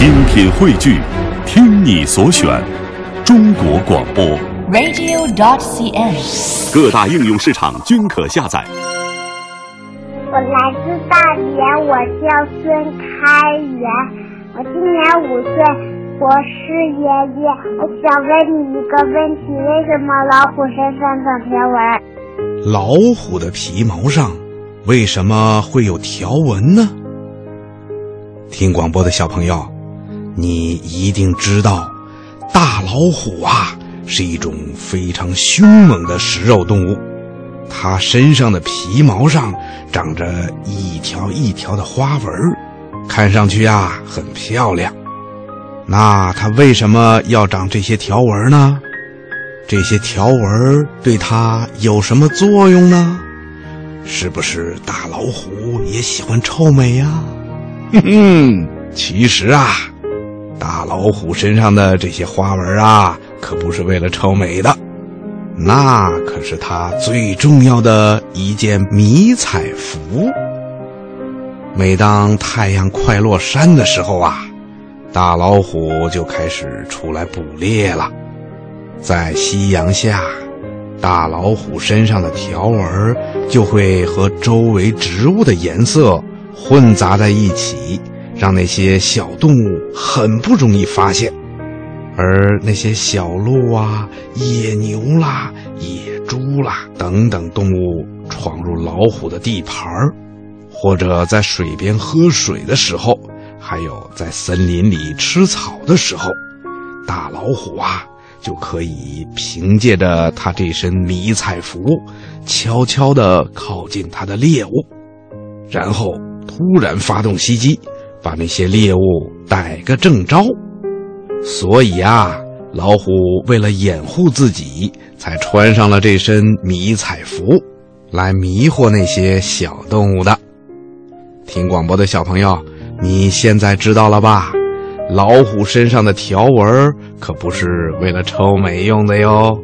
精品汇聚，听你所选，中国广播。radio.dot.cn，。各大应用市场均可下载。我来自大连，我叫孙开元，我今年五岁，我是爷爷。我想问你一个问题：为什么老虎身上长条纹？老虎的皮毛上为什么会有条纹呢？听广播的小朋友，你一定知道，大老虎啊是一种非常凶猛的食肉动物，它身上的皮毛上长着一条一条的花纹，看上去啊很漂亮。那它为什么要长这些条纹呢？这些条纹对它有什么作用呢？是不是大老虎也喜欢臭美呀、哼哼，其实啊，大老虎身上的这些花纹啊，可不是为了臭美的，那可是它最重要的一件迷彩服。每当太阳快落山的时候啊，大老虎就开始出来捕猎了。在夕阳下，大老虎身上的条纹就会和周围植物的颜色混杂在一起，让那些小动物很不容易发现。而那些小鹿啊、野牛啦、野猪啦等等动物闯入老虎的地盘儿，或者在水边喝水的时候，还有在森林里吃草的时候，大老虎啊。就可以凭借着他这身迷彩服，悄悄地靠近他的猎物，然后突然发动袭击，把那些猎物逮个正着。所以啊，老虎为了掩护自己，才穿上了这身迷彩服，来迷惑那些小动物的。听广播的小朋友，你现在知道了吧？老虎身上的条纹可不是为了臭美用的哟。